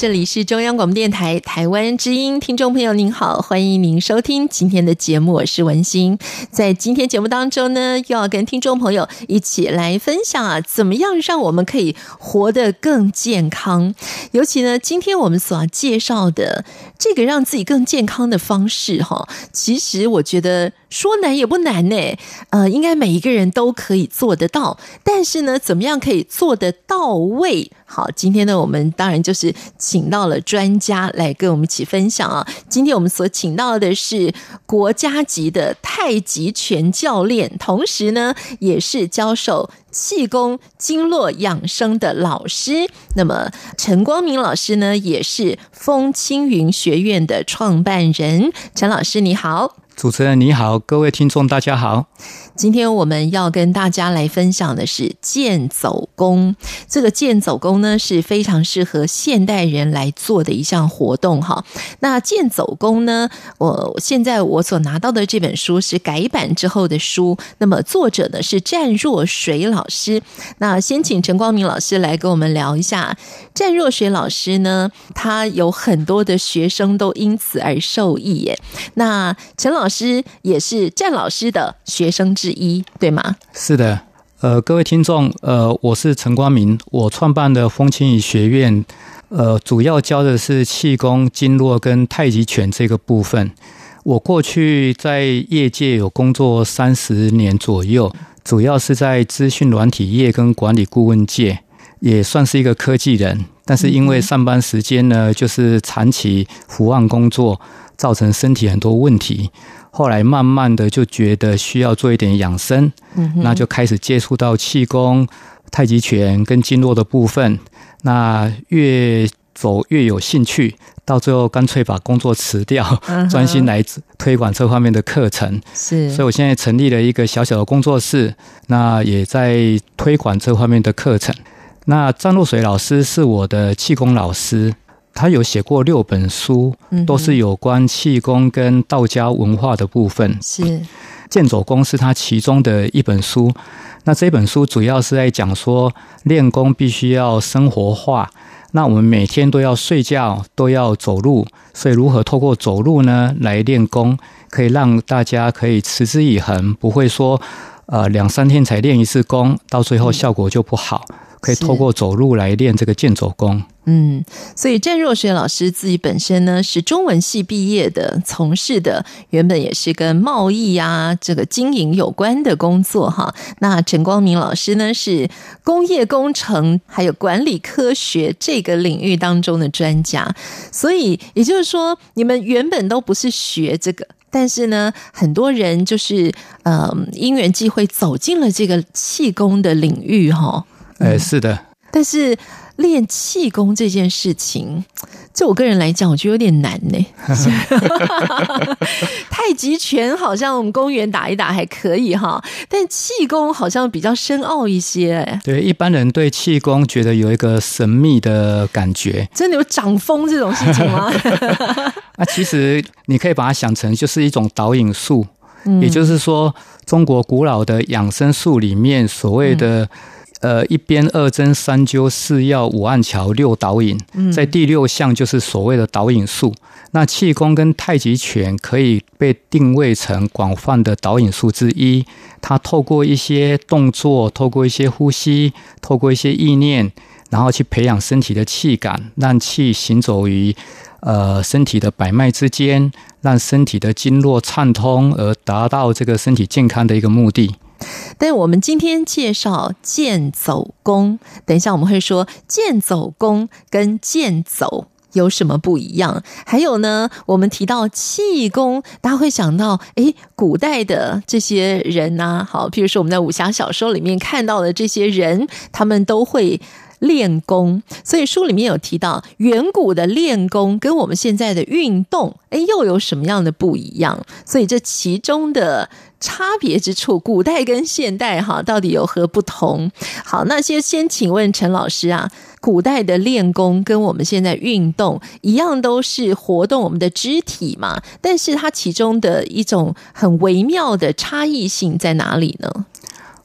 这里是中央广播电台台湾之音，听众朋友您好，欢迎您收听今天的节目，我是文心。在今天节目当中呢，又要跟听众朋友一起来分享啊，怎么样让我们可以活得更健康？尤其呢，今天我们所要介绍的这个让自己更健康的方式，哈，其实我觉得说难也不难呢，呃，应该每一个人都可以做得到。但是呢，怎么样可以做得到位？好，今天呢，我们当然就是请到了专家来跟我们一起分享啊。今天我们所请到的是国家级的太极拳教练，同时呢，也是教授气功经络养生的老师。那么，陈光明老师呢，也是风清云学院的创办人。陈老师，你好。主持人你好，各位听众大家好。今天我们要跟大家来分享的是剑走功。这个剑走功呢，是非常适合现代人来做的一项活动哈。那剑走功呢，我现在我所拿到的这本书是改版之后的书，那么作者呢是战若水老师。那先请陈光明老师来跟我们聊一下战若水老师呢，他有很多的学生都因此而受益耶。那陈老师。也是战老师的学生之一，对吗？是的，呃，各位听众，呃，我是陈光明，我创办的风清雨学院，呃，主要教的是气功、经络跟太极拳这个部分。我过去在业界有工作三十年左右，主要是在资讯软体业跟管理顾问界，也算是一个科技人。但是因为上班时间呢，就是长期伏案工作，造成身体很多问题。后来慢慢的就觉得需要做一点养生，嗯，那就开始接触到气功、太极拳跟经络的部分。那越走越有兴趣，到最后干脆把工作辞掉，专心来推广这方面的课程。是，所以我现在成立了一个小小的工作室，那也在推广这方面的课程。那张若水老师是我的气功老师。他有写过六本书，都是有关气功跟道家文化的部分。是健走功是他其中的一本书。那这本书主要是在讲说，练功必须要生活化。那我们每天都要睡觉，都要走路，所以如何透过走路呢来练功，可以让大家可以持之以恒，不会说呃两三天才练一次功，到最后效果就不好。可以透过走路来练这个健走功。嗯，所以郑若雪老师自己本身呢是中文系毕业的，从事的原本也是跟贸易啊这个经营有关的工作哈。那陈光明老师呢是工业工程还有管理科学这个领域当中的专家，所以也就是说你们原本都不是学这个，但是呢很多人就是呃因缘际会走进了这个气功的领域哈。哎，是的，但是练气功这件事情，就我个人来讲，我觉得有点难呢。太极拳好像我们公园打一打还可以哈，但气功好像比较深奥一些。哎，对，一般人对气功觉得有一个神秘的感觉。真的有掌风这种事情吗？那 其实你可以把它想成就是一种导引术，嗯，也就是说，中国古老的养生术里面所谓的。呃，一边、二针、三灸、四药、五按桥、六导引，在第六项就是所谓的导引术。那气功跟太极拳可以被定位成广泛的导引术之一。它透过一些动作，透过一些呼吸，透过一些意念，然后去培养身体的气感，让气行走于呃身体的百脉之间，让身体的经络畅通，而达到这个身体健康的一个目的。但我们今天介绍剑走功，等一下我们会说剑走功跟健走有什么不一样？还有呢，我们提到气功，大家会想到，诶，古代的这些人呐、啊，好，譬如说我们在武侠小说里面看到的这些人，他们都会练功，所以书里面有提到，远古的练功跟我们现在的运动，哎，又有什么样的不一样？所以这其中的差别之处，古代跟现代哈，到底有何不同？好，那先先请问陈老师啊，古代的练功跟我们现在运动一样，都是活动我们的肢体嘛？但是它其中的一种很微妙的差异性在哪里呢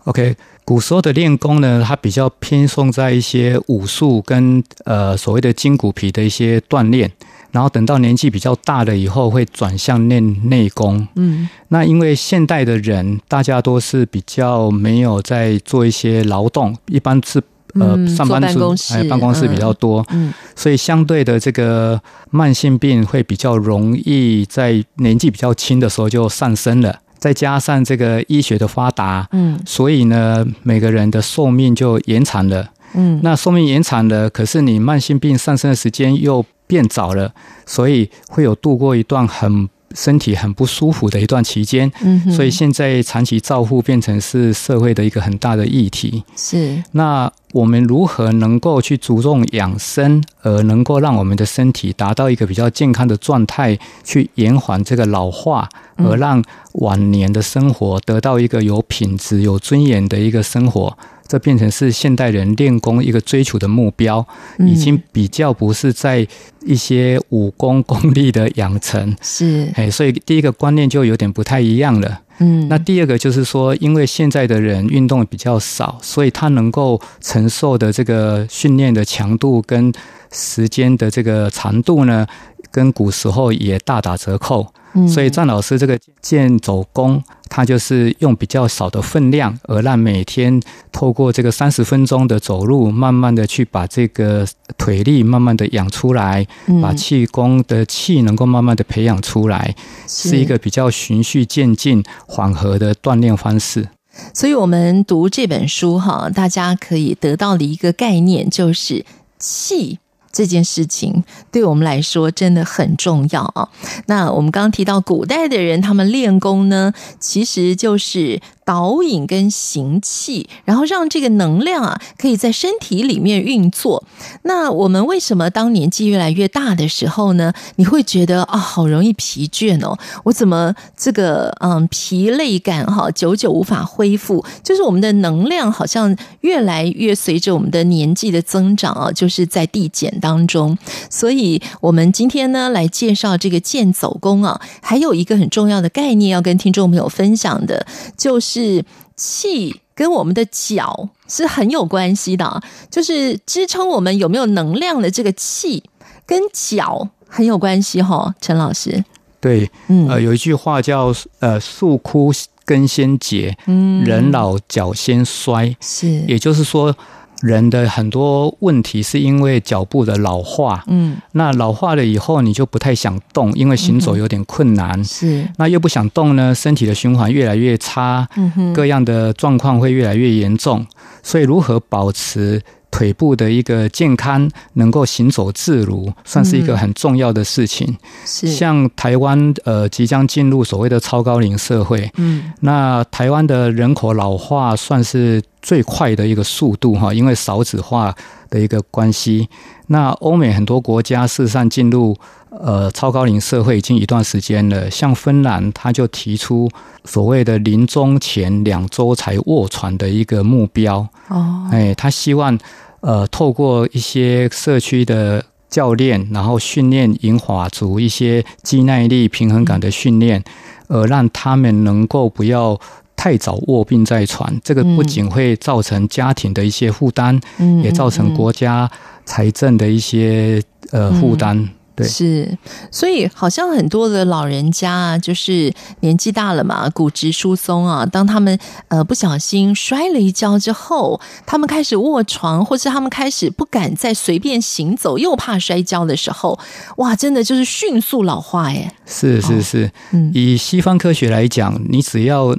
？OK。古时候的练功呢，它比较偏重在一些武术跟呃所谓的筋骨皮的一些锻炼，然后等到年纪比较大了以后，会转向练内功。嗯，那因为现代的人大家都是比较没有在做一些劳动，一般是呃上班族哎办公室比较多，嗯，所以相对的这个慢性病会比较容易在年纪比较轻的时候就上升了。再加上这个医学的发达，嗯，所以呢，每个人的寿命就延长了，嗯，那寿命延长了，可是你慢性病上升的时间又变早了，所以会有度过一段很身体很不舒服的一段期间，嗯，所以现在长期照护变成是社会的一个很大的议题，是那。我们如何能够去注重养生，而能够让我们的身体达到一个比较健康的状态，去延缓这个老化，而让晚年的生活得到一个有品质、有尊严的一个生活？这变成是现代人练功一个追求的目标，已经比较不是在一些武功功力的养成。是，哎，所以第一个观念就有点不太一样了。嗯，那第二个就是说，因为现在的人运动比较少，所以他能够承受的这个训练的强度跟时间的这个长度呢，跟古时候也大打折扣。所以张老师这个健走功，他就是用比较少的分量，而让每天透过这个三十分钟的走路，慢慢的去把这个腿力慢慢的养出来，把气功的气能够慢慢的培养出来，是一个比较循序渐进、缓和的锻炼方式。所以我们读这本书哈，大家可以得到的一个概念就是气。这件事情对我们来说真的很重要啊！那我们刚刚提到古代的人，他们练功呢，其实就是。导引跟行气，然后让这个能量啊，可以在身体里面运作。那我们为什么当年纪越来越大的时候呢？你会觉得啊，好容易疲倦哦。我怎么这个嗯疲累感哈，久久无法恢复？就是我们的能量好像越来越随着我们的年纪的增长啊，就是在递减当中。所以，我们今天呢来介绍这个健走功啊，还有一个很重要的概念要跟听众朋友分享的，就是。是气跟我们的脚是很有关系的，就是支撑我们有没有能量的这个气跟脚很有关系哈。陈老师，对，嗯，呃，有一句话叫呃“树枯根先竭，嗯，人老脚先衰”，是，也就是说。人的很多问题是因为脚部的老化，嗯，那老化了以后，你就不太想动，因为行走有点困难，是，那又不想动呢，身体的循环越来越差，嗯哼，各样的状况会越来越严重，所以如何保持腿部的一个健康，能够行走自如，算是一个很重要的事情。是，像台湾呃即将进入所谓的超高龄社会，嗯，那台湾的人口老化算是最快的一个速度哈，因为少子化的一个关系。那欧美很多国家事实上进入呃超高龄社会已经一段时间了，像芬兰他就提出所谓的临终前两周才卧床的一个目标。哦，哎，他希望。呃，透过一些社区的教练，然后训练银发族一些肌耐力、平衡感的训练，呃，让他们能够不要太早卧病在床。这个不仅会造成家庭的一些负担，嗯也造成国家财政的一些呃负担。对，是，所以好像很多的老人家啊，就是年纪大了嘛，骨质疏松啊。当他们呃不小心摔了一跤之后，他们开始卧床，或是他们开始不敢再随便行走，又怕摔跤的时候，哇，真的就是迅速老化耶。是是是，嗯，以西方科学来讲，你只要。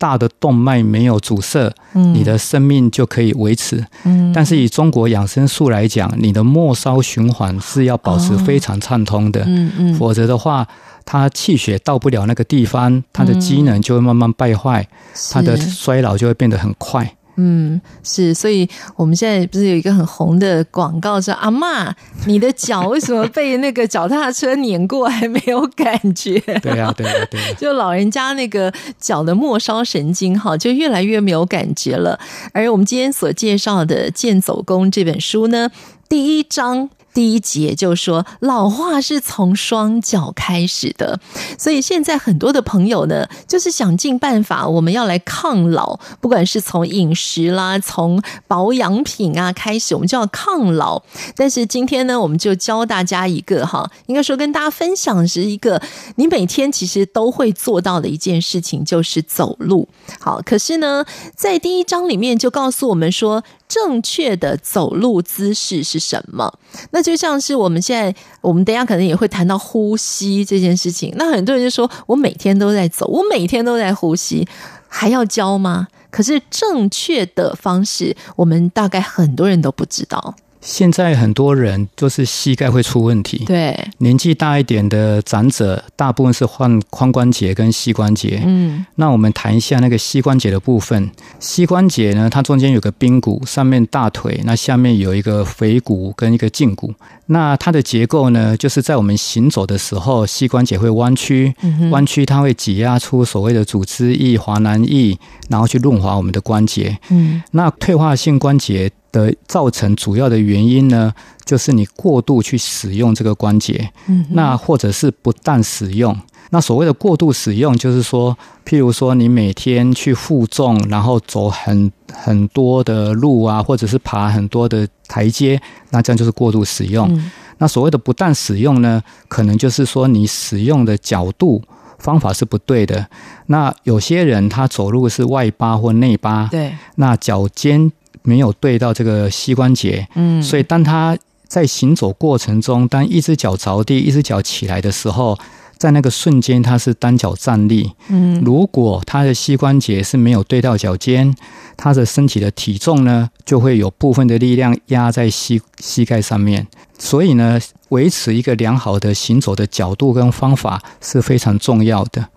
大的动脉没有阻塞，你的生命就可以维持。嗯，但是以中国养生术来讲，你的末梢循环是要保持非常畅通的。嗯嗯，否则的话，它气血到不了那个地方，它的机能就会慢慢败坏，它的衰老就会变得很快。嗯，是，所以我们现在不是有一个很红的广告说，说阿嬷，你的脚为什么被那个脚踏车碾过还没有感觉？对呀、啊，对呀、啊，对 就老人家那个脚的末梢神经哈，就越来越没有感觉了。而我们今天所介绍的《健走弓》这本书呢，第一章。第一节就说老化是从双脚开始的，所以现在很多的朋友呢，就是想尽办法，我们要来抗老，不管是从饮食啦，从保养品啊开始，我们就要抗老。但是今天呢，我们就教大家一个哈，应该说跟大家分享是一个你每天其实都会做到的一件事情，就是走路。好，可是呢，在第一章里面就告诉我们说。正确的走路姿势是什么？那就像是我们现在，我们等下可能也会谈到呼吸这件事情。那很多人就说，我每天都在走，我每天都在呼吸，还要教吗？可是正确的方式，我们大概很多人都不知道。现在很多人就是膝盖会出问题，对，年纪大一点的长者，大部分是患髋关节跟膝关节。嗯，那我们谈一下那个膝关节的部分。膝关节呢，它中间有个髌骨，上面大腿，那下面有一个腓骨跟一个胫骨。那它的结构呢，就是在我们行走的时候，膝关节会弯曲，弯曲它会挤压出所谓的组织液、滑囊液，然后去润滑我们的关节。嗯，那退化性关节。的造成主要的原因呢，就是你过度去使用这个关节，嗯，那或者是不当使用。那所谓的过度使用，就是说，譬如说你每天去负重，然后走很很多的路啊，或者是爬很多的台阶，那这样就是过度使用。嗯，那所谓的不当使用呢，可能就是说你使用的角度方法是不对的。那有些人他走路是外八或内八，对，那脚尖。没有对到这个膝关节，嗯，所以当他在行走过程中，当一只脚着地，一只脚起来的时候，在那个瞬间他是单脚站立，嗯，如果他的膝关节是没有对到脚尖，他的身体的体重呢，就会有部分的力量压在膝膝盖上面，所以呢，维持一个良好的行走的角度跟方法是非常重要的。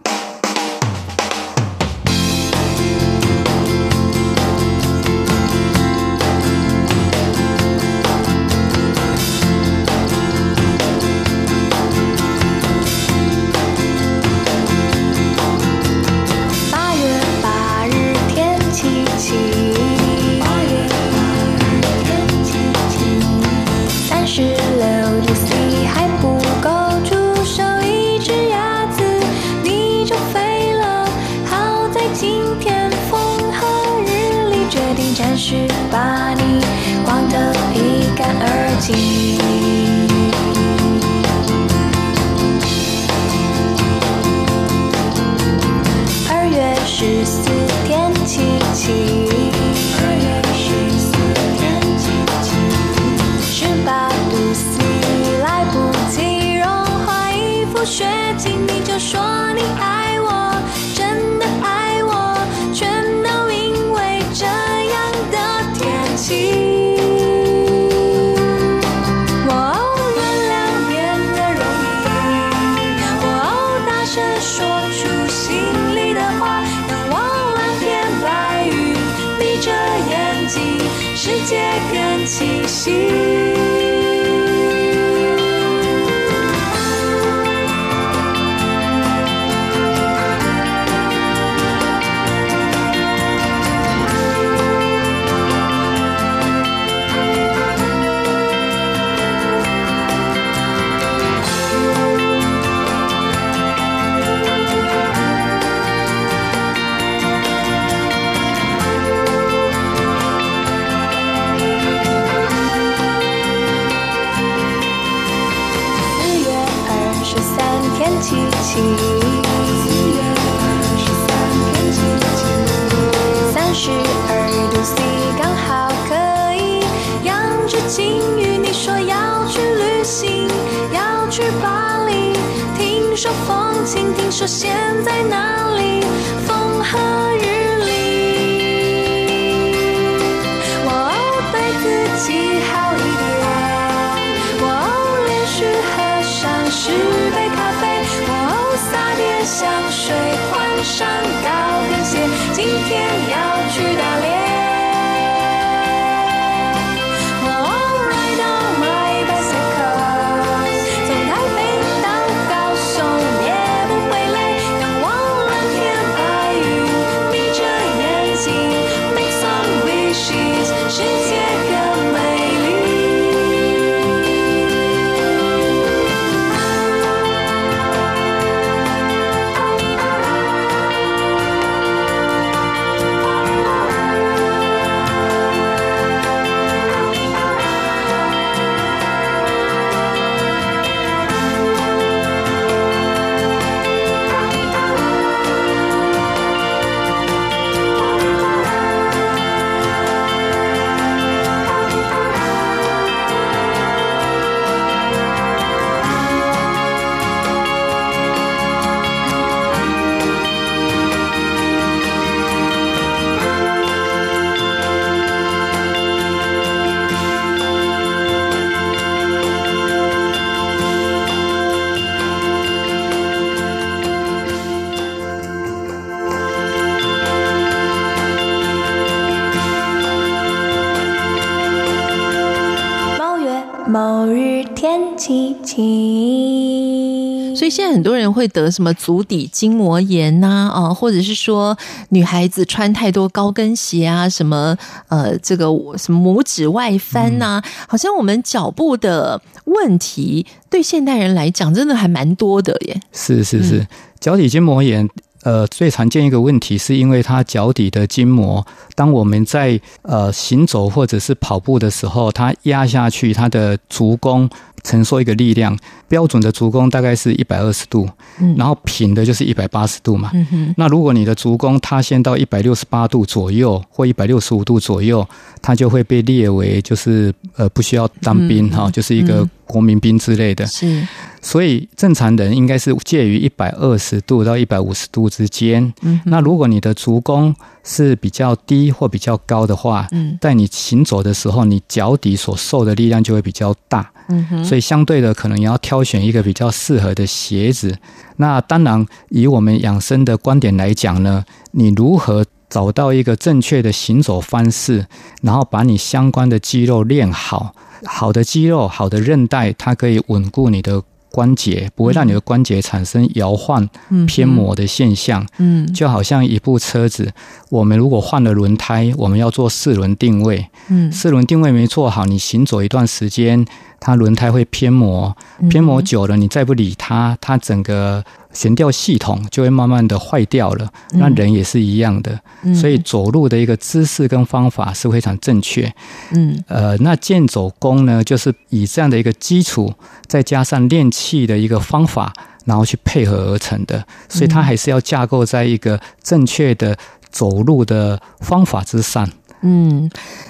just 记。说风轻，听说现在哪里风和日丽。我哦，对自己好一点。我哦，连续喝上十杯咖啡。我哦，撒点香水，换上大。会得什么足底筋膜炎呐，啊，或者是说女孩子穿太多高跟鞋啊，什么呃，这个什么拇指外翻呐，好像我们脚部的问题对现代人来讲，真的还蛮多的耶。是是是，脚底筋膜炎。呃，最常见一个问题是因为它脚底的筋膜，当我们在呃行走或者是跑步的时候，它压下去，它的足弓承受一个力量。标准的足弓大概是一百二十度，嗯，然后平的就是一百八十度嘛。嗯哼。那如果你的足弓塌陷到一百六十八度左右或一百六十五度左右，它就会被列为就是呃不需要当兵哈，就是一个国民兵之类的。是。所以正常人应该是介于一百二十度到一百五十度之间。嗯。那如果你的足弓是比较低或比较高的话，嗯，在你行走的时候，你脚底所受的力量就会比较大。嗯哼。所以相对的，可能也要挑。选一个比较适合的鞋子。那当然，以我们养生的观点来讲呢，你如何找到一个正确的行走方式，然后把你相关的肌肉练好，好的肌肉、好的韧带，它可以稳固你的。关节不会让你的关节产生摇晃、偏磨的现象。嗯，就好像一部车子，我们如果换了轮胎，我们要做四轮定位。嗯，四轮定位没做好，你行走一段时间，它轮胎会偏磨，偏磨久了，你再不理它，它整个。悬吊系统就会慢慢的坏掉了，那人也是一样的，嗯、所以走路的一个姿势跟方法是非常正确。嗯，呃，那健走功呢，就是以这样的一个基础，再加上练气的一个方法，然后去配合而成的，所以它还是要架构在一个正确的走路的方法之上。嗯，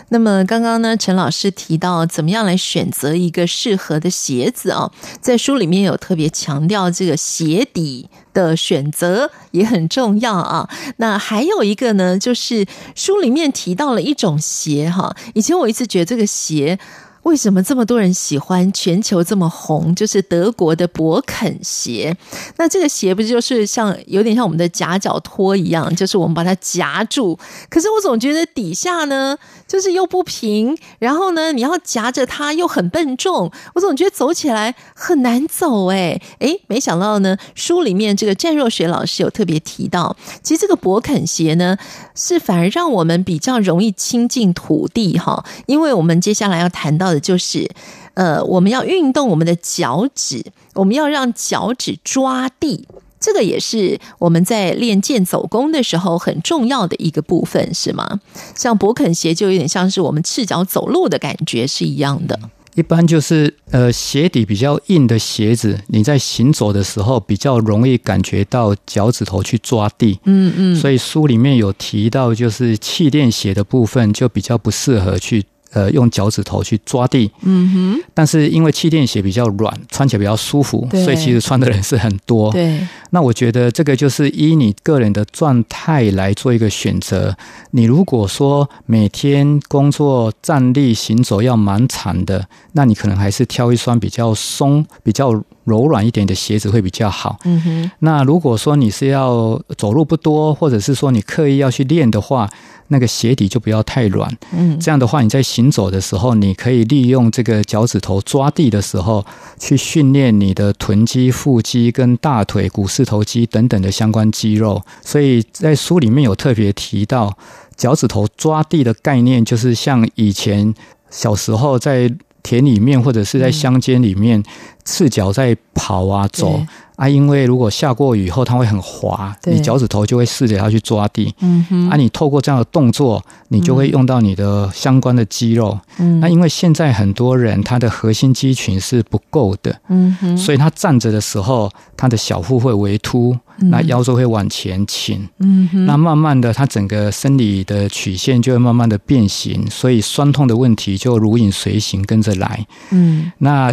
那么刚刚呢，陈老师提到怎么样来选择一个适合的鞋子啊，在书里面有特别强调这个鞋底的选择也很重要啊。那还有一个呢，就是书里面提到了一种鞋哈，以前我一直觉得这个鞋。为什么这么多人喜欢？全球这么红，就是德国的勃肯鞋。那这个鞋不就是像有点像我们的夹脚拖一样，就是我们把它夹住。可是我总觉得底下呢，就是又不平，然后呢，你要夹着它又很笨重。我总觉得走起来很难走。哎哎，没想到呢，书里面这个战若学老师有特别提到，其实这个勃肯鞋呢，是反而让我们比较容易亲近土地哈，因为我们接下来要谈到的。就是，呃，我们要运动我们的脚趾，我们要让脚趾抓地，这个也是我们在练剑走功的时候很重要的一个部分，是吗？像勃肯鞋就有点像是我们赤脚走路的感觉是一样的。一般就是，呃，鞋底比较硬的鞋子，你在行走的时候比较容易感觉到脚趾头去抓地。嗯嗯，所以书里面有提到，就是气垫鞋的部分就比较不适合去。呃，用脚趾头去抓地，嗯哼，但是因为气垫鞋比较软，穿起来比较舒服，所以其实穿的人是很多。对，那我觉得这个就是依你个人的状态来做一个选择。你如果说每天工作站立行走要蛮长的，那你可能还是挑一双比较松、比较柔软一点的鞋子会比较好。嗯哼，那如果说你是要走路不多，或者是说你刻意要去练的话。那个鞋底就不要太软，嗯，这样的话你在行走的时候，你可以利用这个脚趾头抓地的时候，去训练你的臀肌、腹肌跟大腿、股四头肌等等的相关肌肉。所以在书里面有特别提到，脚趾头抓地的概念，就是像以前小时候在田里面或者是在乡间里面赤脚在跑啊走。啊，因为如果下过雨后，它会很滑，你脚趾头就会试着要去抓地。嗯哼，啊，你透过这样的动作，你就会用到你的相关的肌肉。嗯，那因为现在很多人他的核心肌群是不够的。嗯哼，所以他站着的时候，他的小腹会微凸，那腰就会往前倾。嗯，那慢慢的，它整个生理的曲线就会慢慢的变形，所以酸痛的问题就如影随形跟着来。嗯，那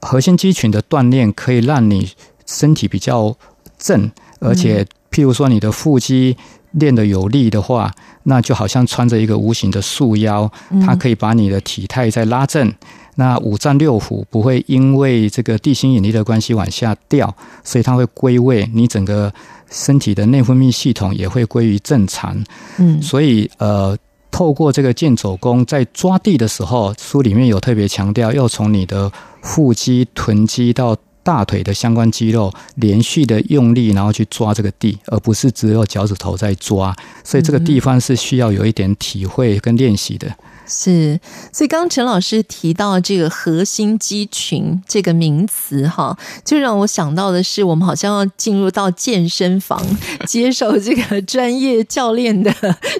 核心肌群的锻炼可以让你。身体比较正，而且譬如说你的腹肌练得有力的话，那就好像穿着一个无形的束腰，它可以把你的体态再拉正。那五脏六腑不会因为这个地心引力的关系往下掉，所以它会归位，你整个身体的内分泌系统也会归于正常。嗯，所以呃。透过这个健走功，在抓地的时候，书里面有特别强调，要从你的腹肌、臀肌到大腿的相关肌肉连续的用力，然后去抓这个地，而不是只有脚趾头在抓。所以这个地方是需要有一点体会跟练习的。是，所以刚陈老师提到这个核心肌群这个名词，哈，就让我想到的是，我们好像要进入到健身房接受这个专业教练的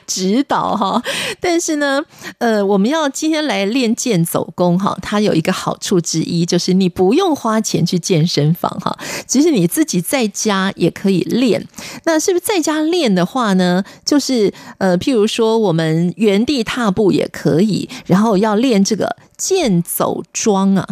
指导，哈。但是呢，呃，我们要今天来练健走功，哈，它有一个好处之一，就是你不用花钱去健身房，哈，其实你自己在家也可以练。那是不是在家练的话呢？就是呃，譬如说我们原地踏步也可以。可以，然后要练这个剑走桩啊，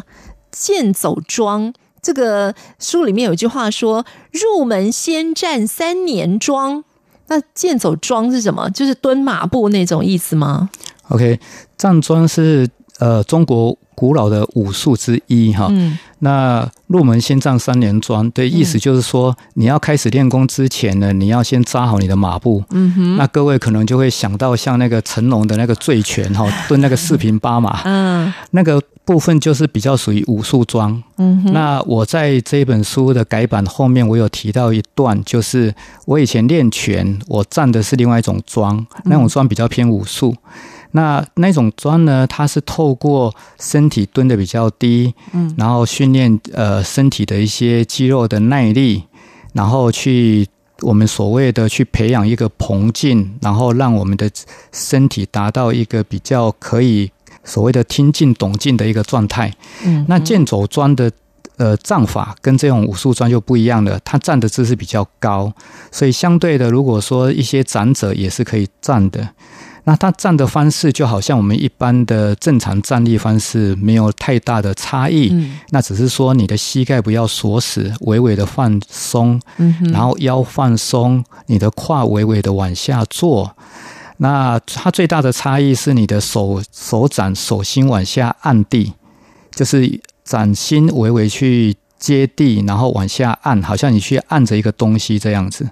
剑走桩。这个书里面有句话说：“入门先站三年桩。”那剑走桩是什么？就是蹲马步那种意思吗？OK，站桩是呃中国古老的武术之一哈。嗯。那入门先站三年桩对意思就是说，你要开始练功之前呢，你要先扎好你的马步。嗯哼。那各位可能就会想到像那个成龙的那个醉拳哈，蹲那个四平八马。嗯。那个部分就是比较属于武术桩。嗯哼。那我在这本书的改版后面，我有提到一段，就是我以前练拳，我站的是另外一种桩，那种桩比较偏武术。那那种砖呢，它是透过身体蹲的比较低，嗯，然后训练呃身体的一些肌肉的耐力，然后去我们所谓的去培养一个膨劲，然后让我们的身体达到一个比较可以所谓的听进懂进的一个状态。嗯，那剑走砖的呃站法跟这种武术砖就不一样了，它站的姿势比较高，所以相对的，如果说一些长者也是可以站的。那它站的方式就好像我们一般的正常站立方式没有太大的差异，嗯，那只是说你的膝盖不要锁死，微微的放松，嗯，然后腰放松，你的胯微微的往下坐。那它最大的差异是你的手手掌手心往下按地，就是掌心微微去接地，然后往下按，好像你去按着一个东西这样子。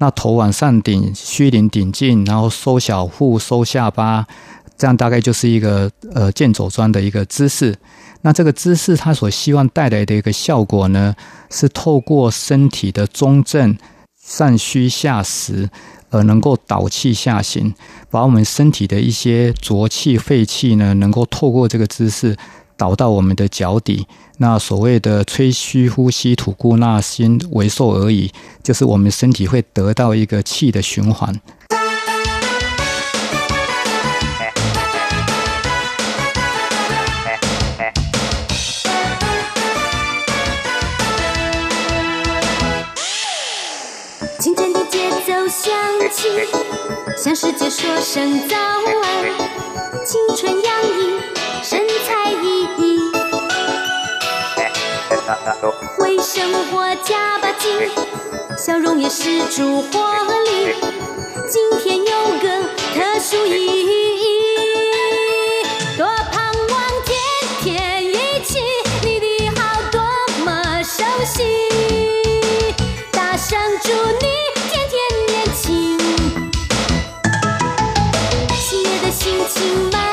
那头往上顶，虚灵顶劲，然后收小腹，收下巴，这样大概就是一个呃健走桩的一个姿势。那这个姿势它所希望带来的一个效果呢，是透过身体的中正上虚下实，而能够导气下行，把我们身体的一些浊气废气呢，能够透过这个姿势。导到我们的脚底，那所谓的吹嘘呼吸吐故纳新为受而已，就是我们身体会得到一个气的循环。清晨的节奏响起，向世界说声早安，青春洋溢，神采奕奕，为生活加把劲，笑容也释出活力。今天有个特殊意义，多盼望天天一起，你的好多么熟悉，大声祝你天天年轻，喜悦的心情满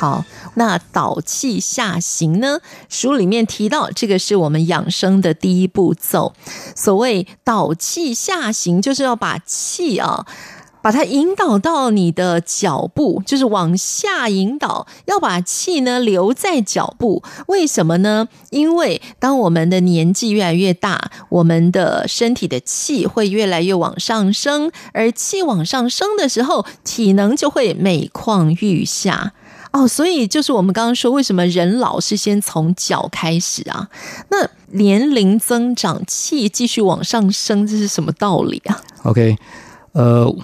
好，那导气下行呢？书里面提到，这个是我们养生的第一步骤。所谓导气下行，就是要把气啊。把它引导到你的脚步，就是往下引导，要把气呢留在脚步。为什么呢？因为当我们的年纪越来越大，我们的身体的气会越来越往上升，而气往上升的时候，体能就会每况愈下。哦，所以就是我们刚刚说，为什么人老是先从脚开始啊？那年龄增长，气继续往上升，这是什么道理啊？OK，呃。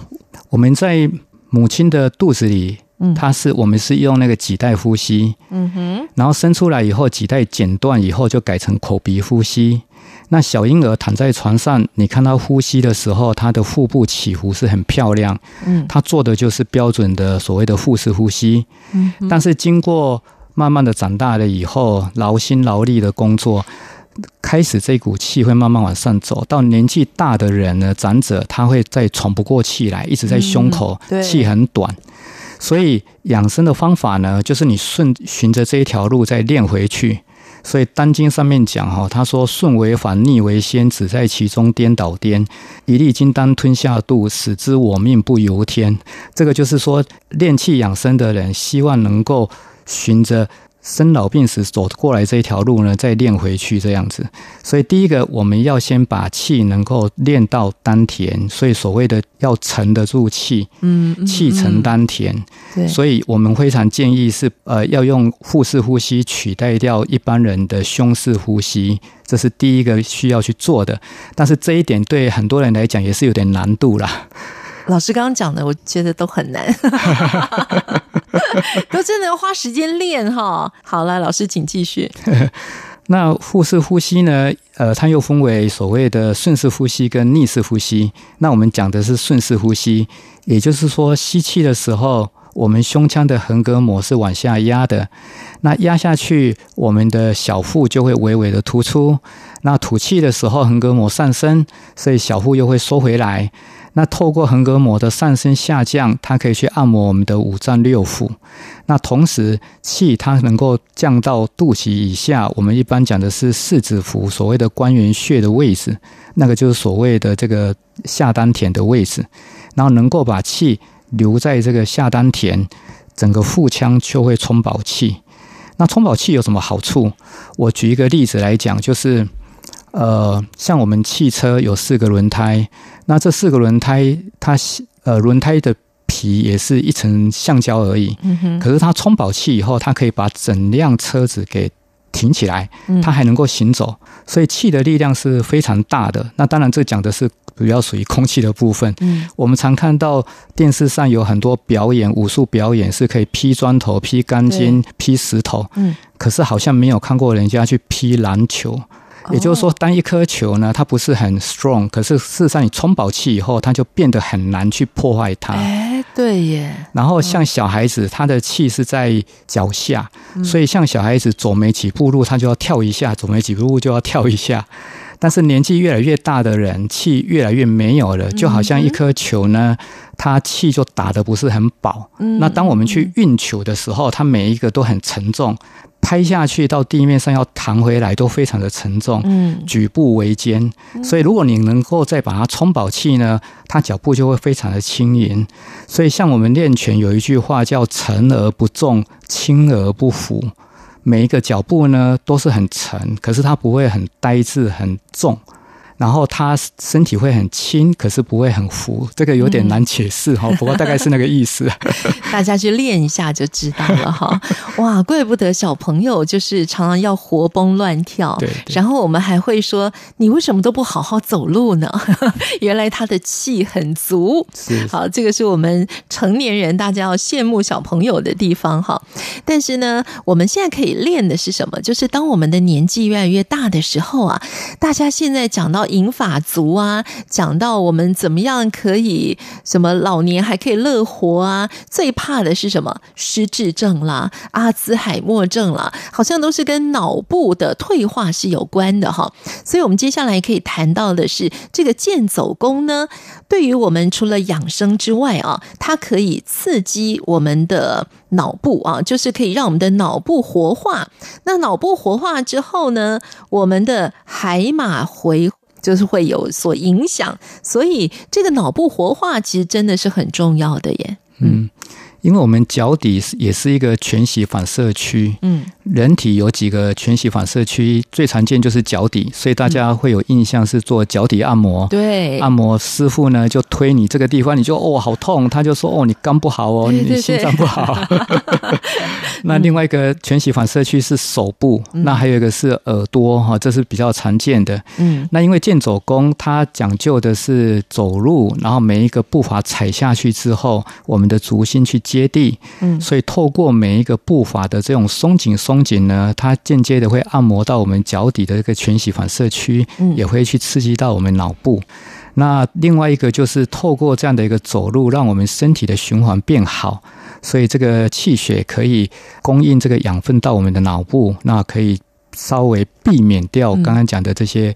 我们在母亲的肚子里，嗯它是我们是用那个脐带呼吸，嗯哼，然后生出来以后，脐带剪断以后就改成口鼻呼吸。那小婴儿躺在床上，你看他呼吸的时候，他的腹部起伏是很漂亮，嗯，他做的就是标准的所谓的腹式呼吸，嗯，但是经过慢慢的长大了以后，劳心劳力的工作。开始这股气会慢慢往上走，到年纪大的人呢，长者他会再喘不过气来，一直在胸口，嗯、气很短。所以养生的方法呢，就是你顺循着这一条路再练回去。所以《丹经》上面讲哈，他说顺为反，逆为先，只在其中颠倒颠，一粒金丹吞下肚，使之我命不由天。这个就是说练气养生的人，希望能够循着。生老病死走过来这一条路呢，再练回去这样子。所以第一个，我们要先把气能够练到丹田，所以所谓的要沉得住气，嗯，气沉丹田。对，所以我们非常建议是，呃，要用腹式呼吸取代掉一般人的胸式呼吸，这是第一个需要去做的。但是这一点对很多人来讲也是有点难度啦。老师刚刚讲的，我觉得都很难，都真的要花时间练哈。好了，老师请继续。那腹式呼吸呢？呃，它又分为所谓的顺式呼吸跟逆式呼吸。那我们讲的是顺式呼吸，也就是说吸气的时候，我们胸腔的横膈膜是往下压的，那压下去，我们的小腹就会微微的突出。那吐气的时候，横膈膜上升，所以小腹又会收回来。那透过横膈膜的上升下降，它可以去按摩我们的五脏六腑。那同时，气它能够降到肚脐以下，我们一般讲的是四指符，所谓的关元穴的位置，那个就是所谓的这个下丹田的位置。然后能够把气留在这个下丹田，整个腹腔就会充饱气。那充饱气有什么好处？我举一个例子来讲，就是。呃，像我们汽车有四个轮胎，那这四个轮胎，它呃轮胎的皮也是一层橡胶而已。嗯哼。可是它充饱气以后，它可以把整辆车子给挺起来，它还能够行走。所以气的力量是非常大的。那当然，这讲的是主要属于空气的部分。嗯。我们常看到电视上有很多表演，武术表演是可以劈砖头、劈钢筋、劈石头。嗯。可是好像没有看过人家去劈篮球。也就是说，当一颗球呢，它不是很 strong，可是事实上你充饱气以后，它就变得很难去破坏它。哎，对耶。然后像小孩子，他的气是在脚下，所以像小孩子走没几步路，他就要跳一下；走没几步路就要跳一下。但是年纪越来越大的人，气越来越没有了，就好像一颗球呢，它气就打得不是很饱。那当我们去运球的时候，它每一个都很沉重。拍下去到地面上要弹回来都非常的沉重，嗯，举步维艰，所以如果你能够再把它充饱气呢，它脚步就会非常的轻盈。所以像我们练拳有一句话叫“沉而不重，轻而不浮”，每一个脚步呢都是很沉，可是它不会很呆滞、很重。然后他身体会很轻，可是不会很浮，这个有点难解释哈。不过大概是那个意思，大家去练一下就知道了哈。哇，怪不得小朋友就是常常要活蹦乱跳。对，对。然后我们还会说，你为什么都不好好走路呢？原来他的气很足。是。好，这个是我们成年人大家要羡慕小朋友的地方哈。但是呢，我们现在可以练的是什么？就是当我们的年纪越来越大的时候啊，大家现在讲到。银发族啊讲到我们怎么样可以什么老年还可以乐活啊最怕的是什么？失智症啦阿兹海默症啦好像都是跟脑部的退化是有关的哈。所以我们接下来可以谈到的是这个健走功呢对于我们除了养生之外啊它可以刺激我们的脑部啊就是可以让我们的脑部活化。那脑部活化之后呢我们的海马回就是会有所影响。所以这个脑部活化其实真的是很重要的耶。嗯。因为我们脚底也是一个全息反射区，嗯，人体有几个全息反射区，最常见就是脚底，所以大家会有印象是做脚底按摩，对，按摩师傅呢就推你这个地方，你就哦好痛，他就说哦你肝不好哦，你心脏不好。那另外一个全息反射区是手部，那还有一个是耳朵哈，这是比较常见的。嗯，那因为健走功它讲究的是走路，然后每一个步伐踩下去之后，我们的足心去。接地，嗯，所以透过每一个步伐的这种松紧松紧呢，它间接的会按摩到我们脚底的这个全息反射区，嗯，也会去刺激到我们脑部。那另外一个就是透过这样的一个走路，让我们身体的循环变好，所以这个气血可以供应这个养分到我们的脑部，那可以稍微避免掉刚刚讲的这些。嗯，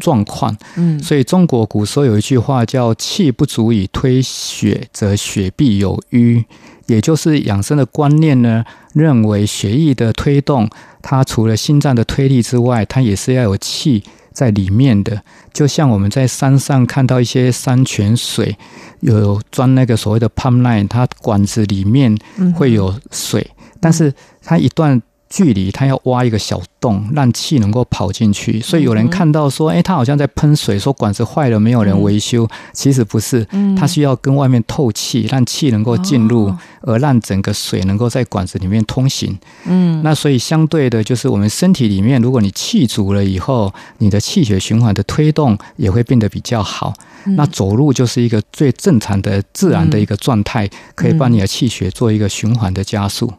状况，嗯，所以中国古时候有一句话叫“气不足以推血，则血必有瘀”，也就是养生的观念呢，认为血液的推动，它除了心脏的推力之外，它也是要有气在里面的。就像我们在山上看到一些山泉水，有装那个所谓的 pump line，它管子里面会有水，但是它一段距离，它要挖一个小洞，让气能够跑进去。所以有人看到说，哎，它好像在喷水，说管子坏了，没有人维修。其实不是，它需要跟外面透气，让气能够进入，而让整个水能够在管子里面通行。嗯，那所以相对的，就是我们身体里面，如果你气足了以后，你的气血循环的推动也会变得比较好。那走路就是一个最正常的、自然的一个状态，可以帮你的气血做一个循环的加速。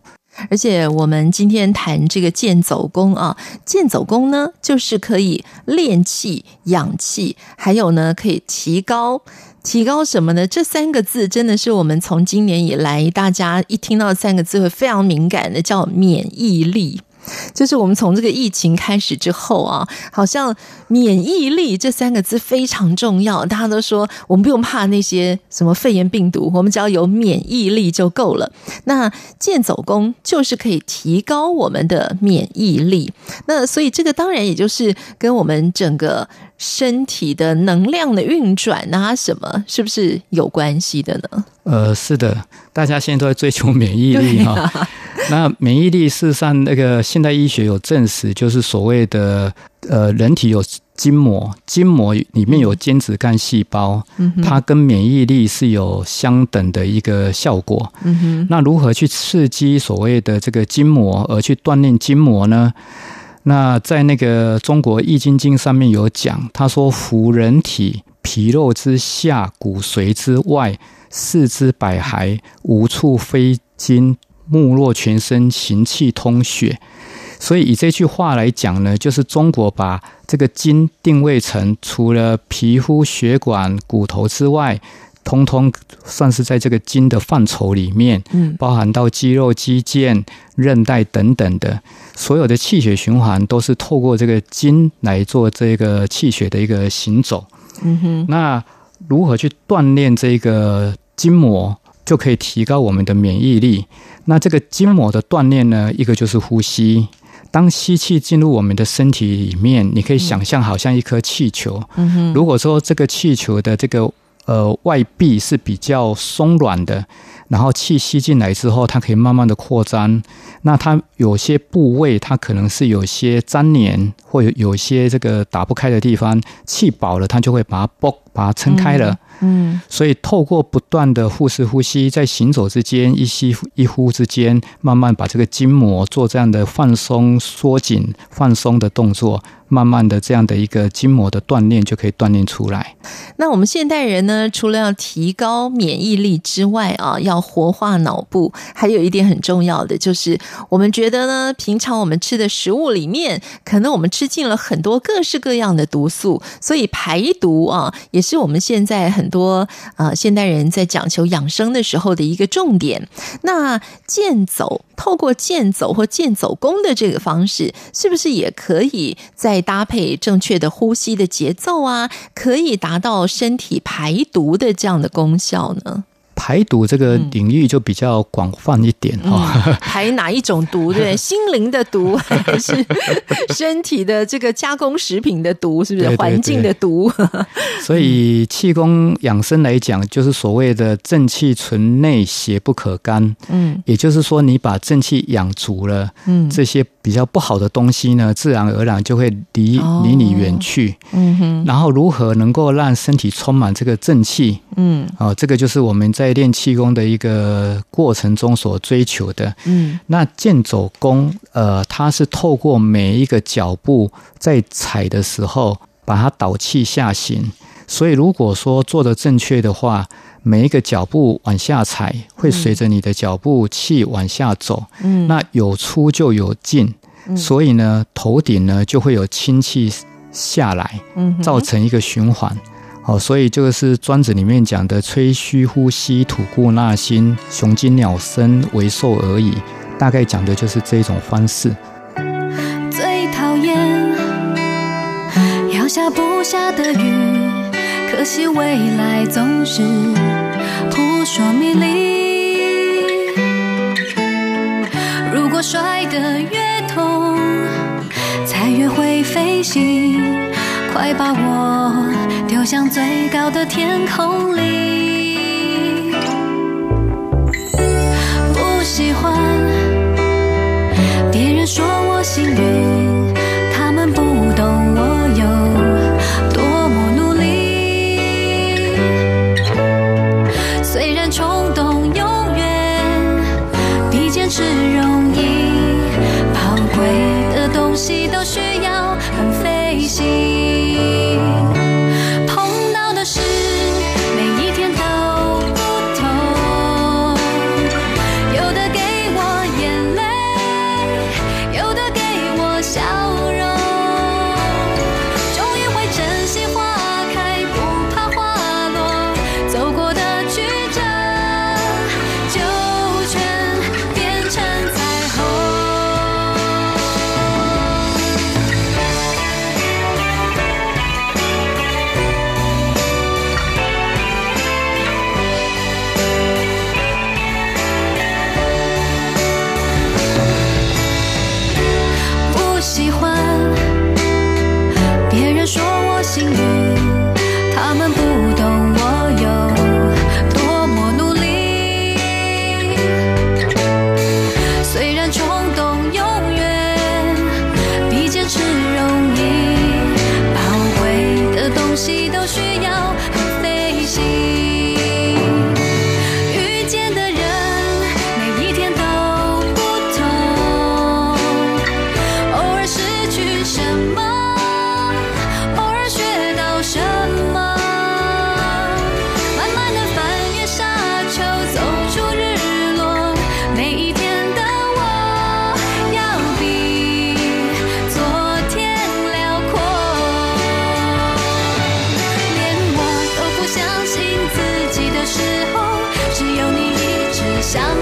而且我们今天谈这个健走功啊，健走功呢，就是可以练气、养气，还有呢，可以提高提高什么呢？这三个字真的是我们从今年以来，大家一听到三个字会非常敏感的，叫免疫力。就是我们从这个疫情开始之后啊，好像免疫力这三个字非常重要。大家都说我们不用怕那些什么肺炎病毒，我们只要有免疫力就够了。那健走功就是可以提高我们的免疫力。那所以这个当然也就是跟我们整个身体的能量的运转啊什么，是不是有关系的呢？呃，是的，大家现在都在追求免疫力哈。那免疫力事实上，那个现代医学有证实，就是所谓的呃，人体有筋膜，筋膜里面有间质干细胞，它跟免疫力是有相等的一个效果。嗯哼那如何去刺激所谓的这个筋膜，而去锻炼筋膜呢？那在那个中国易筋经上面有讲，他说：“服人体皮肉之下，骨髓之外，四肢百骸，无处非筋。”目若全身，行气通血，所以以这句话来讲呢，就是中国把这个筋定位成除了皮肤、血管、骨头之外，通通算是在这个筋的范畴里面，嗯，包含到肌肉、肌腱、韧带等等的，所有的气血循环都是透过这个筋来做这个气血的一个行走。嗯哼，那如何去锻炼这个筋膜？就可以提高我们的免疫力。那这个筋膜的锻炼呢，一个就是呼吸。当吸气进入我们的身体里面，你可以想象好像一颗气球。嗯哼。如果说这个气球的这个呃外壁是比较松软的，然后气吸进来之后，它可以慢慢的扩张。那它有些部位，它可能是有些粘连，或有有些这个打不开的地方，气饱了，它就会把它剥，把它撑开了。嗯嗯，所以透过不断的腹式呼吸，在行走之间一吸一呼之间，慢慢把这个筋膜做这样的放松、缩紧、放松的动作。慢慢的，这样的一个筋膜的锻炼就可以锻炼出来。那我们现代人呢，除了要提高免疫力之外啊，要活化脑部，还有一点很重要的就是，我们觉得呢，平常我们吃的食物里面，可能我们吃进了很多各式各样的毒素，所以排毒啊，也是我们现在很多呃现代人在讲求养生的时候的一个重点。那健走，透过健走或健走功的这个方式，是不是也可以在搭配正确的呼吸的节奏啊，可以达到身体排毒的这样的功效呢？排毒这个领域就比较广泛一点哈、嗯，排哪一种毒？对，心灵的毒 还是身体的这个加工食品的毒？是不是环境的毒？所以气功养生来讲，就是所谓的正气存内，邪不可干。嗯，也就是说，你把正气养足了，嗯，这些比较不好的东西呢，自然而然就会离离你远去。嗯哼，然后如何能够让身体充满这个正气？嗯，哦，这个就是我们在。练气功的一个过程中所追求的，嗯，那健走功，呃，它是透过每一个脚步在踩的时候，把它导气下行。所以如果说做得正确的话，每一个脚步往下踩，会随着你的脚步气往下走，嗯，那有出就有进，所以呢，头顶呢就会有清气下来，嗯，造成一个循环。哦，所以这个是《庄子》里面讲的“吹嘘呼吸，吐故纳新，雄鸡鸟声，为兽而已”，大概讲的就是这种方式。最讨厌要下不下的雨，可惜未来总是扑朔迷离。如果摔得越痛，才越会飞行。快把我丢向最高的天空里！不喜欢别人说我幸运，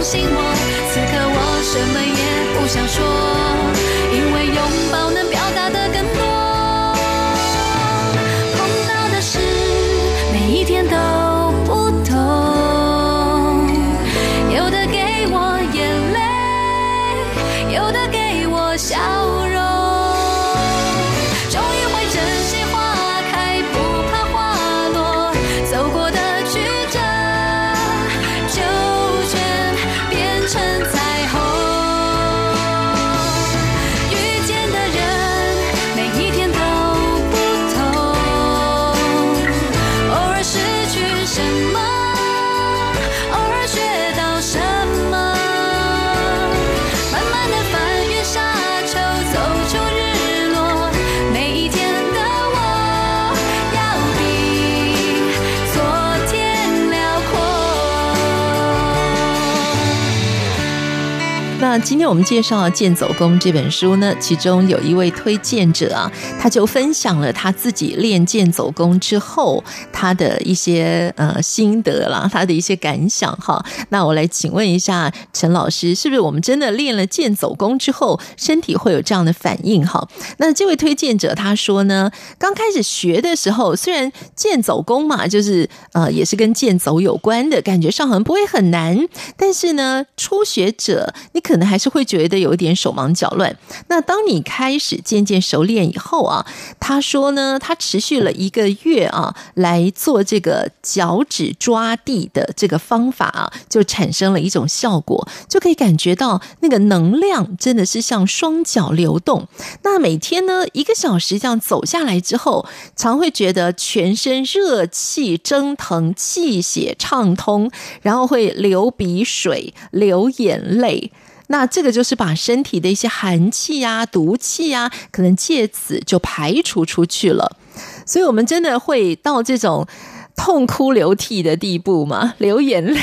信我此刻我什么也不想说。今天我们介绍《剑走弓》这本书呢，其中有一位推荐者啊，他就分享了他自己练剑走弓之后他的一些呃心得啦，他的一些感想哈。那我来请问一下陈老师，是不是我们真的练了剑走功之后，身体会有这样的反应哈？那这位推荐者他说呢，刚开始学的时候，虽然剑走功嘛，就是呃也是跟剑走有关的，感觉上好像不会很难，但是呢，初学者你。可能还是会觉得有一点手忙脚乱。那当你开始渐渐熟练以后啊，他说呢，他持续了一个月啊，来做这个脚趾抓地的这个方法啊，就产生了一种效果，就可以感觉到那个能量真的是像双脚流动。那每天呢，一个小时这样走下来之后，常会觉得全身热气蒸腾，气血畅通，然后会流鼻水、流眼泪。那这个就是把身体的一些寒气啊、毒气啊，可能借此就排除出去了。所以，我们真的会到这种痛哭流涕的地步吗？流眼泪、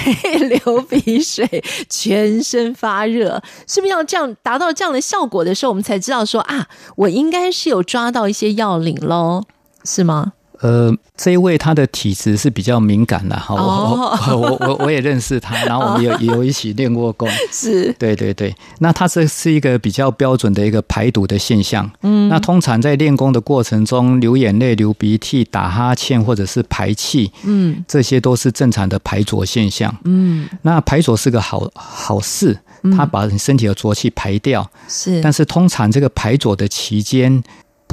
流鼻水、全身发热，是不是要这样达到这样的效果的时候，我们才知道说啊，我应该是有抓到一些要领喽，是吗？呃，这一位他的体质是比较敏感的哈，我我我我也认识他，然后我们也 也有一起练过功，是，对对对。那他这是一个比较标准的一个排毒的现象，嗯，那通常在练功的过程中，流眼泪、流鼻涕、打哈欠或者是排气，嗯，这些都是正常的排浊现象，嗯，那排浊是个好好事，它把你身体的浊气排掉，是，但是通常这个排浊的期间。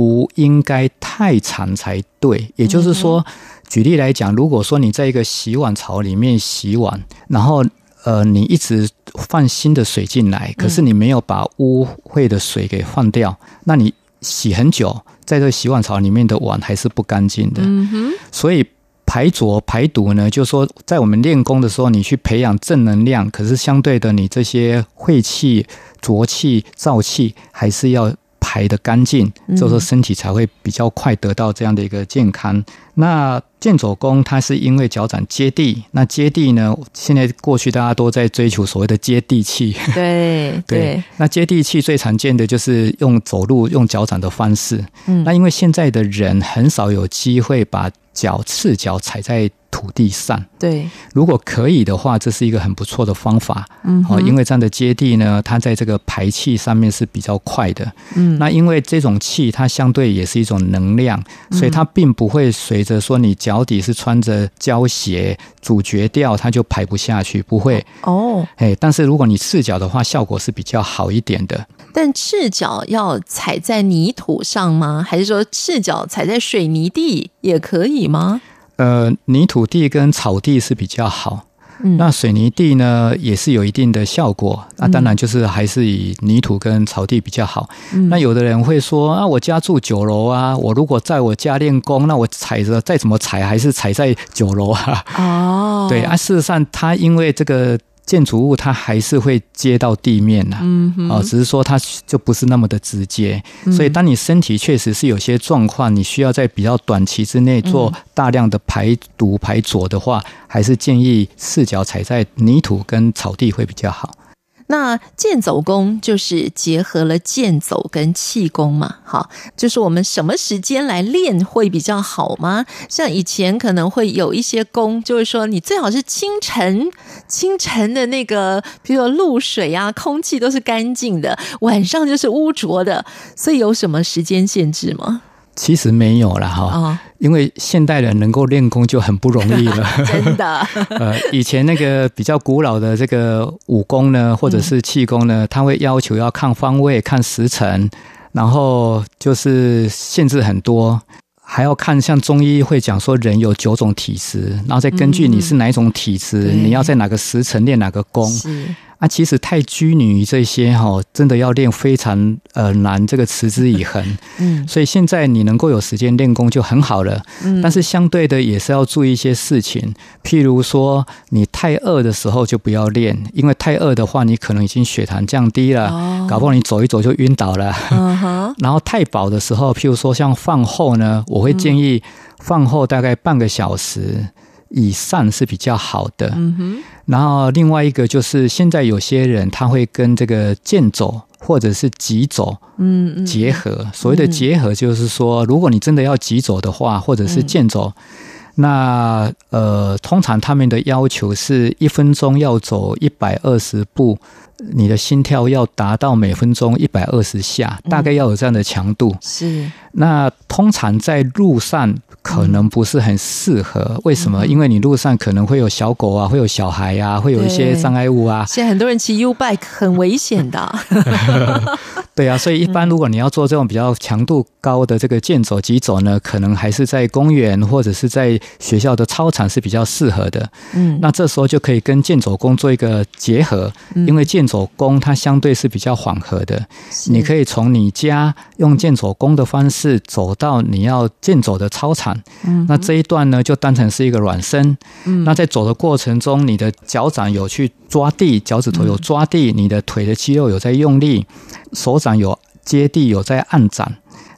不应该太长才对，也就是说，举例来讲，如果说你在一个洗碗槽里面洗碗，然后呃，你一直放新的水进来，可是你没有把污秽的水给换掉，那你洗很久，在这个洗碗槽里面的碗还是不干净的。嗯哼。所以排浊排毒呢，就是说在我们练功的时候，你去培养正能量，可是相对的，你这些晦气、浊气、燥气还是要。排的干净，就是说身体才会比较快得到这样的一个健康。嗯、那健走功，它是因为脚掌接地。那接地呢？现在过去大家都在追求所谓的接地气。对 对，对。那接地气最常见的就是用走路用脚掌的方式。嗯。那因为现在的人很少有机会把脚赤脚踩在土地上，对，如果可以的话，这是一个很不错的方法，嗯，好，因为这样的接地呢，它在这个排气上面是比较快的，嗯，那因为这种气它相对也是一种能量，所以它并不会随着说你脚底是穿着胶鞋阻绝掉，它就排不下去，不会，哦，哎，但是如果你赤脚的话，效果是比较好一点的。但赤脚要踩在泥土上吗？还是说赤脚踩在水泥地也可以吗？呃，泥土地跟草地是比较好，嗯，那水泥地呢也是有一定的效果。那当然就是还是以泥土跟草地比较好。嗯，那有的人会说啊，我家住九楼啊，我如果在我家练功，那我踩着再怎么踩还是踩在九楼啊。哦，对啊，事实上它因为这个。建筑物它还是会接到地面呐，嗯哼，啊，只是说它就不是那么的直接，所以当你身体确实是有些状况，你需要在比较短期之内做大量的排毒排浊的话，还是建议赤脚踩在泥土跟草地会比较好。那剑走功就是结合了剑走跟气功嘛，好，就是我们什么时间来练会比较好吗？像以前可能会有一些功，就是说你最好是清晨，清晨的那个，比如说露水啊，空气都是干净的，晚上就是污浊的，所以有什么时间限制吗？其实没有了哈，哦、因为现代人能够练功就很不容易了，真的。呃，以前那个比较古老的这个武功呢，或者是气功呢，他会要求要看方位、看时辰，然后就是限制很多，还要看像中医会讲说人有九种体质，然后再根据你是哪一种体质，嗯、你要在哪个时辰练哪个功。啊，其实太拘泥于这些哈，真的要练非常呃难，这个持之以恒。嗯，所以现在你能够有时间练功就很好了。嗯，但是相对的也是要注意一些事情，譬如说你太饿的时候就不要练，因为太饿的话，你可能已经血糖降低了，哦，搞不好你走一走就晕倒了。然后太饱的时候，譬如说像饭后呢，我会建议饭后大概半个小时。以上是比较好的。嗯哼。然后另外一个就是，现在有些人他会跟这个健走或者是急走，嗯，结合。嗯、所谓的结合，就是说，如果你真的要急走的话，或者是健走，嗯、那呃，通常他们的要求是一分钟要走一百二十步。你的心跳要达到每分钟一百二十下，大概要有这样的强度。嗯、是。那通常在路上可能不是很适合，嗯、为什么？因为你路上可能会有小狗啊，会有小孩啊，会有一些障碍物啊。现在很多人骑 U bike 很危险的。对啊，所以一般如果你要做这种比较强度高的这个健走、疾走呢，可能还是在公园或者是在学校的操场是比较适合的。嗯，那这时候就可以跟健走工做一个结合，因为健走工它相对是比较缓和的，你可以从你家用健走工的方式走到你要健走的操场。嗯，那这一段呢就当成是一个软身。嗯，那在走的过程中，你的脚掌有去抓地，脚趾头有抓地，你的腿的肌肉有在用力。手掌有接地，有在按掌，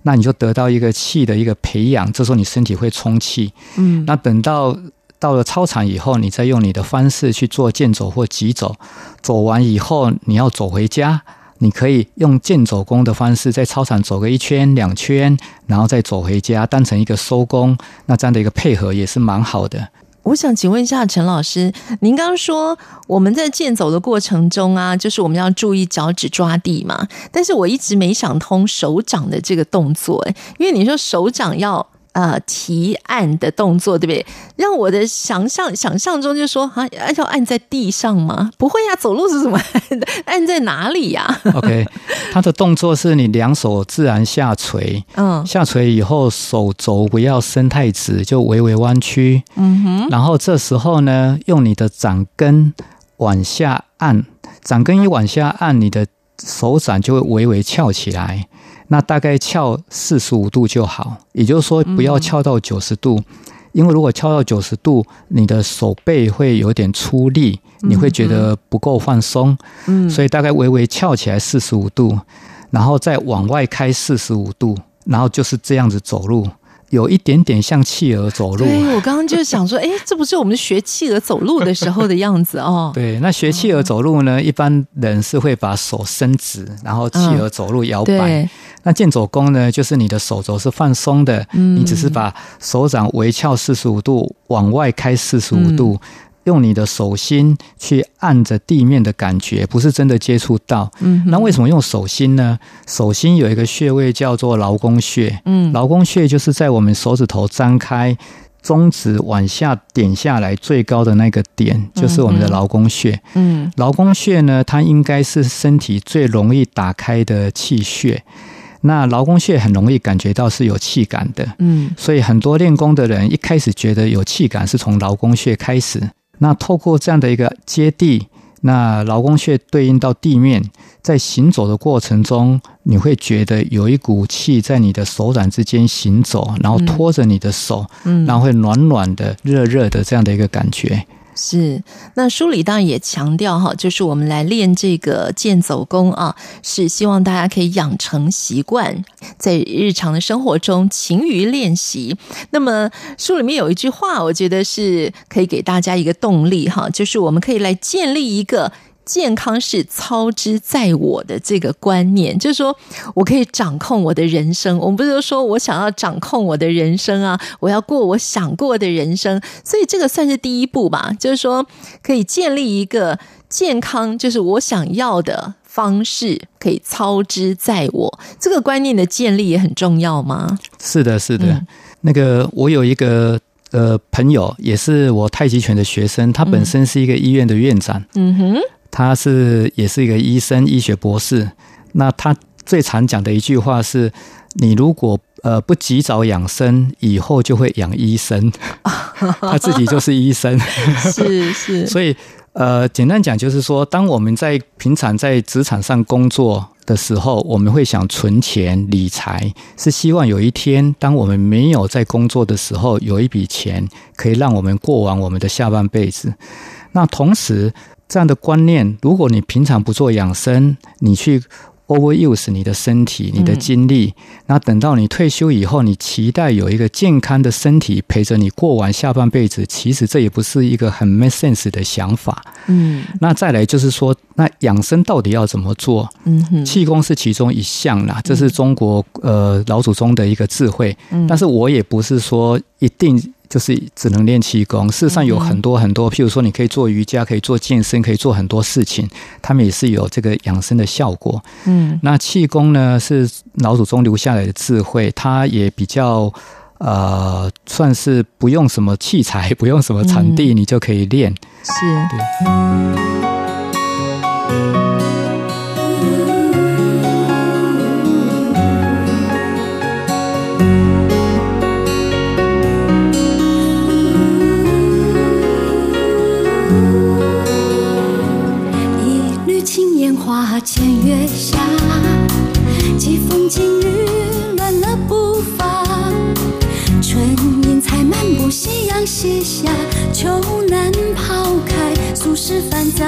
那你就得到一个气的一个培养。这时候你身体会充气。嗯，那等到到了操场以后，你再用你的方式去做健走或疾走。走完以后，你要走回家，你可以用健走功的方式在操场走个一圈两圈，然后再走回家，当成一个收工。那这样的一个配合也是蛮好的。我想请问一下陈老师，您刚刚说我们在健走的过程中啊，就是我们要注意脚趾抓地嘛？但是我一直没想通手掌的这个动作，因为你说手掌要。呃，提案的动作，对不对？让我的想象想象中就说啊，要按在地上吗？不会呀，走路是怎么按的？按在哪里呀？OK，它的动作是你两手自然下垂，嗯，下垂以后手肘不要伸太直，就微微弯曲，嗯哼。然后这时候呢，用你的掌根往下按，掌根一往下按，你的手掌就会微微翘起来。那大概翘四十五度就好，也就是说不要翘到九十度，因为如果翘到九十度，你的手背会有点出力，你会觉得不够放松。嗯，所以大概微微翘起来四十五度，然后再往外开四十五度，然后就是这样子走路。有一点点像企鹅走路。对，我刚刚就想说，哎，这不是我们学企鹅走路的时候的样子哦。对，那学企鹅走路呢，一般人是会把手伸直，然后企鹅走路摇摆。那健走功呢，就是你的手肘是放松的，你只是把手掌微翘四十五度，往外开四十五度。用你的手心去按着地面的感觉，不是真的接触到。嗯，那为什么用手心呢？手心有一个穴位叫做劳宫穴。嗯，劳宫穴就是在我们手指头张开，中指往下点下来最高的那个点，就是我们的劳宫穴。嗯，劳宫穴呢，它应该是身体最容易打开的气穴。那劳宫穴很容易感觉到是有气感的。嗯，所以很多练功的人一开始觉得有气感，是从劳宫穴开始。那透过这样的一个接地，那劳宫穴对应到地面，在行走的过程中，你会觉得有一股气在你的手掌之间行走，然后拖着你的手，嗯，然后会暖暖的、热热的这样的一个感觉。是，那书里当然也强调哈，就是我们来练这个健走功啊，是希望大家可以养成习惯，在日常的生活中勤于练习。那么书里面有一句话，我觉得是可以给大家一个动力哈，就是我们可以来建立一个。健康是操之在我的这个观念，就是说我可以掌控我的人生。我们不是说我想要掌控我的人生啊，我要过我想过的人生。所以这个算是第一步吧，就是说可以建立一个健康，就是我想要的方式，可以操之在我。这个观念的建立也很重要吗？是的，是的。嗯、那个我有一个呃朋友，也是我太极拳的学生，他本身是一个医院的院长。嗯哼。他是也是一个医生，医学博士。那他最常讲的一句话是：你如果呃不及早养生，以后就会养医生。他自己就是医生，是是。所以呃，简单讲就是说，当我们在平常在职场上工作的时候，我们会想存钱理财，是希望有一天，当我们没有在工作的时候，有一笔钱可以让我们过完我们的下半辈子。那同时，这样的观念，如果你平常不做养生，你去 overuse 你的身体、你的精力，那、嗯、等到你退休以后，你期待有一个健康的身体陪着你过完下半辈子，其实这也不是一个很 make sense 的想法。嗯，那再来就是说，那养生到底要怎么做？嗯哼，气功是其中一项啦，这是中国呃老祖宗的一个智慧。嗯，但是我也不是说一定。就是只能练气功，事实上有很多很多，譬如说你可以做瑜伽，可以做健身，可以做很多事情，他们也是有这个养生的效果。嗯，那气功呢是老祖宗留下来的智慧，它也比较呃，算是不用什么器材，不用什么场地，你就可以练。是，对。花前月下季风惊雨乱了步伐。春阴才漫步，夕阳西下秋难抛开俗世繁杂，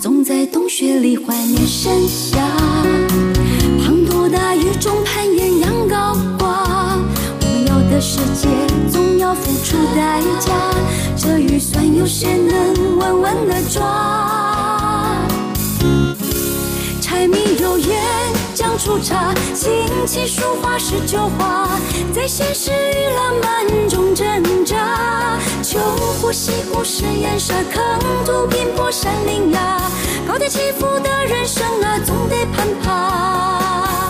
总在洞穴里怀念盛夏。滂沱大雨中攀岩仰高挂，我们要的世界总要付出代价，这预算有谁能稳稳的抓？柴米油盐。酱醋茶，琴棋书画诗酒花，在现实与浪漫中挣扎。秋呼吸，故事烟沙，坑土拼搏山岭崖，高低起伏的人生啊，总得攀爬。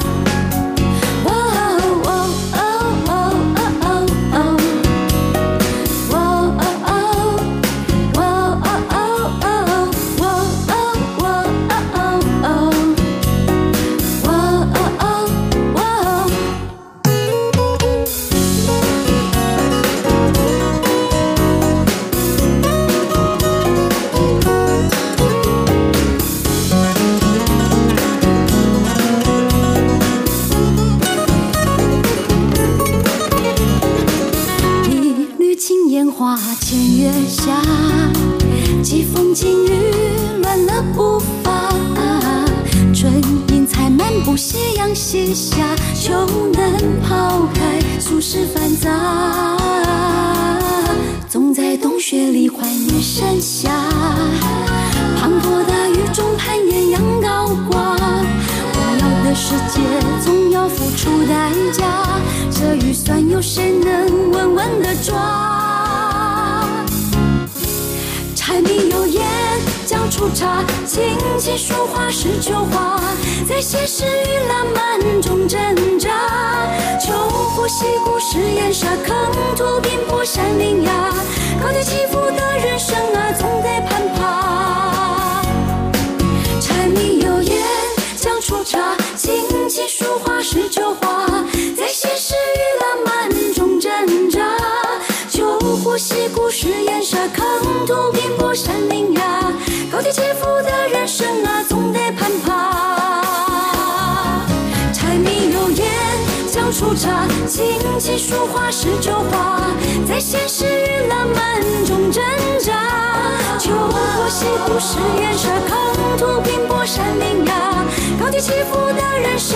幸福的人生。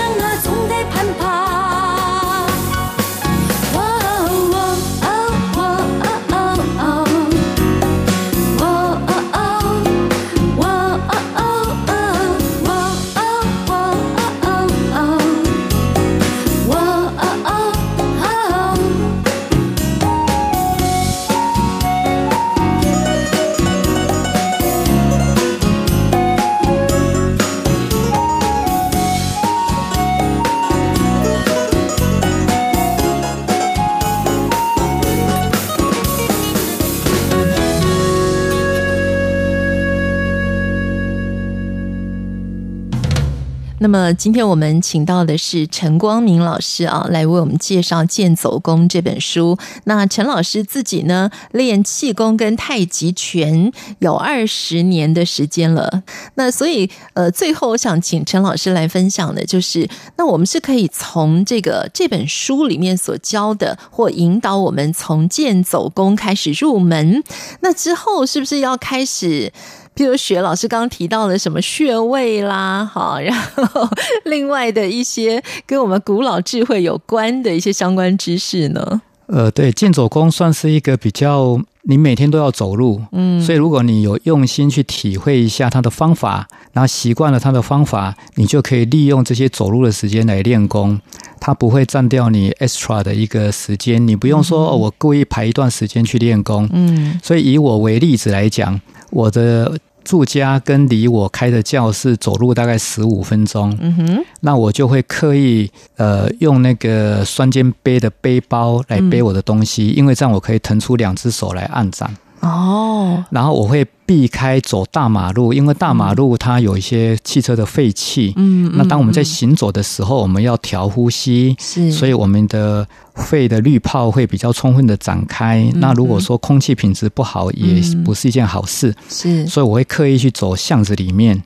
那么今天我们请到的是陈光明老师啊，来为我们介绍《剑走功》这本书。那陈老师自己呢，练气功跟太极拳有二十年的时间了。那所以呃，最后我想请陈老师来分享的，就是那我们是可以从这个这本书里面所教的，或引导我们从剑走功开始入门。那之后是不是要开始？譬如学老师刚刚提到的什么穴位啦，哈，然后另外的一些跟我们古老智慧有关的一些相关知识呢？呃，对，健走功算是一个比较，你每天都要走路，嗯，所以如果你有用心去体会一下它的方法，然后习惯了它的方法，你就可以利用这些走路的时间来练功，它不会占掉你 extra 的一个时间，你不用说、嗯哦、我故意排一段时间去练功，嗯，所以以我为例子来讲，我的。住家跟离我开的教室走路大概十五分钟，嗯哼，那我就会刻意呃用那个双肩背的背包来背我的东西，因为这样我可以腾出两只手来按掌。哦，然后我会避开走大马路，因为大马路它有一些汽车的废气。嗯，那当我们在行走的时候，我们要调呼吸，是，所以我们的肺的滤泡会比较充分的展开。那如果说空气品质不好，也不是一件好事。是，所以我会刻意去走巷子里面。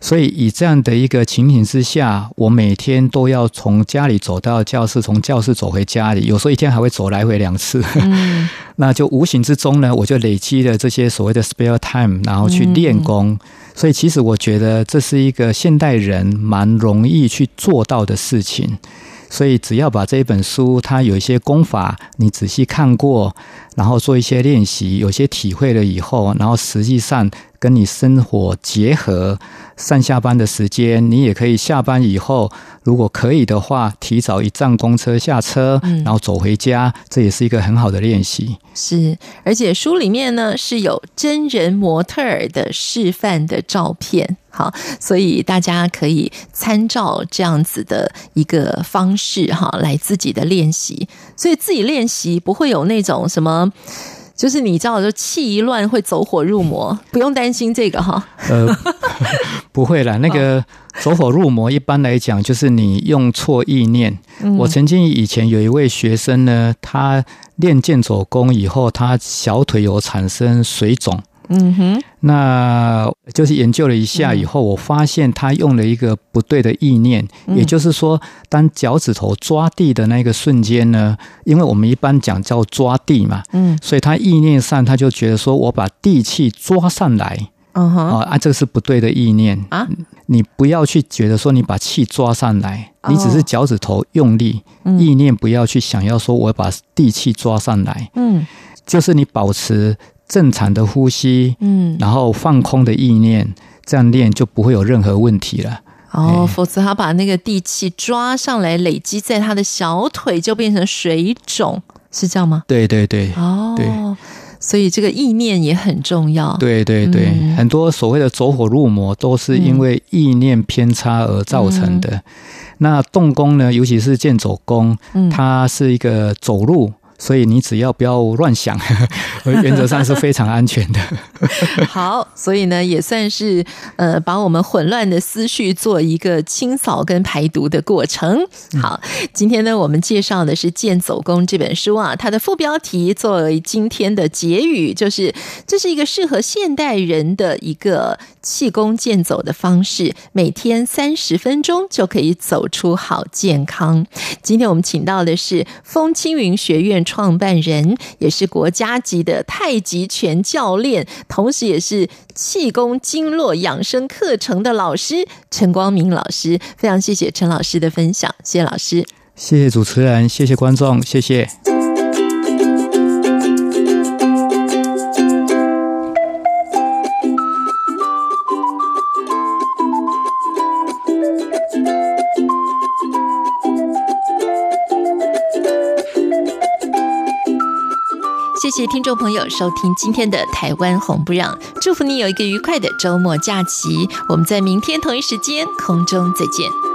所以以这样的一个情形之下，我每天都要从家里走到教室，从教室走回家里，有时候一天还会走来回两次。嗯，那就无形之中呢，我就累积了这些所谓的 spare time，然后去练功。嗯，所以其实我觉得这是一个现代人蛮容易去做到的事情。所以只要把这一本书，它有一些功法，你仔细看过，然后做一些练习，有些体会了以后，然后实际上。跟你生活结合，上下班的时间，你也可以下班以后，如果可以的话，提早一站公车下车，然后走回家，嗯，这也是一个很好的练习。是，而且书里面呢是有真人模特儿的示范的照片，好，所以大家可以参照这样子的一个方式哈，来自己的练习。所以自己练习不会有那种什么。就是你知道，就气一乱会走火入魔，不用担心这个哈。呃，不会啦，那个走火入魔，一般来讲就是你用错意念。嗯。我曾经以前有一位学生呢，他练剑走功以后，他小腿有产生水肿。嗯哼，那就是研究了一下以后，我发现他用了一个不对的意念，也就是说，当脚趾头抓地的那个瞬间呢，因为我们一般讲叫抓地嘛，嗯，所以他意念上他就觉得说我把地气抓上来，嗯哼，啊，这个是不对的意念。啊，你不要去觉得说你把气抓上来，你只是脚趾头用力，意念不要去想要说我把地气抓上来，嗯，就是你保持。正常的呼吸，嗯，然后放空的意念，这样练就不会有任何问题了。哦，否则他把那个地气抓上来，累积在他的小腿，就变成水肿，是这样吗？对对对。哦，对，所以这个意念也很重要。对对对，嗯，很多所谓的走火入魔，都是因为意念偏差而造成的。嗯，那动功呢，尤其是健走功，它是一个走路。所以你只要不要乱想，原则上是非常安全的。好，所以呢，也算是呃，把我们混乱的思绪做一个清扫跟排毒的过程。好，今天呢，我们介绍的是《剑走功》这本书啊，它的副标题作为今天的结语，就是这是一个适合现代人的一个气功健走的方式，每天三十分钟就可以走出好健康。今天我们请到的是风轻云学院。创办人也是国家级的太极拳教练，同时也是气功经络养生课程的老师陈光明老师。非常谢谢陈老师的分享，谢谢老师，谢谢主持人，谢谢观众，谢谢。谢谢听众朋友收听今天的《台湾红不让》，祝福你有一个愉快的周末假期。我们在明天同一时间空中再见。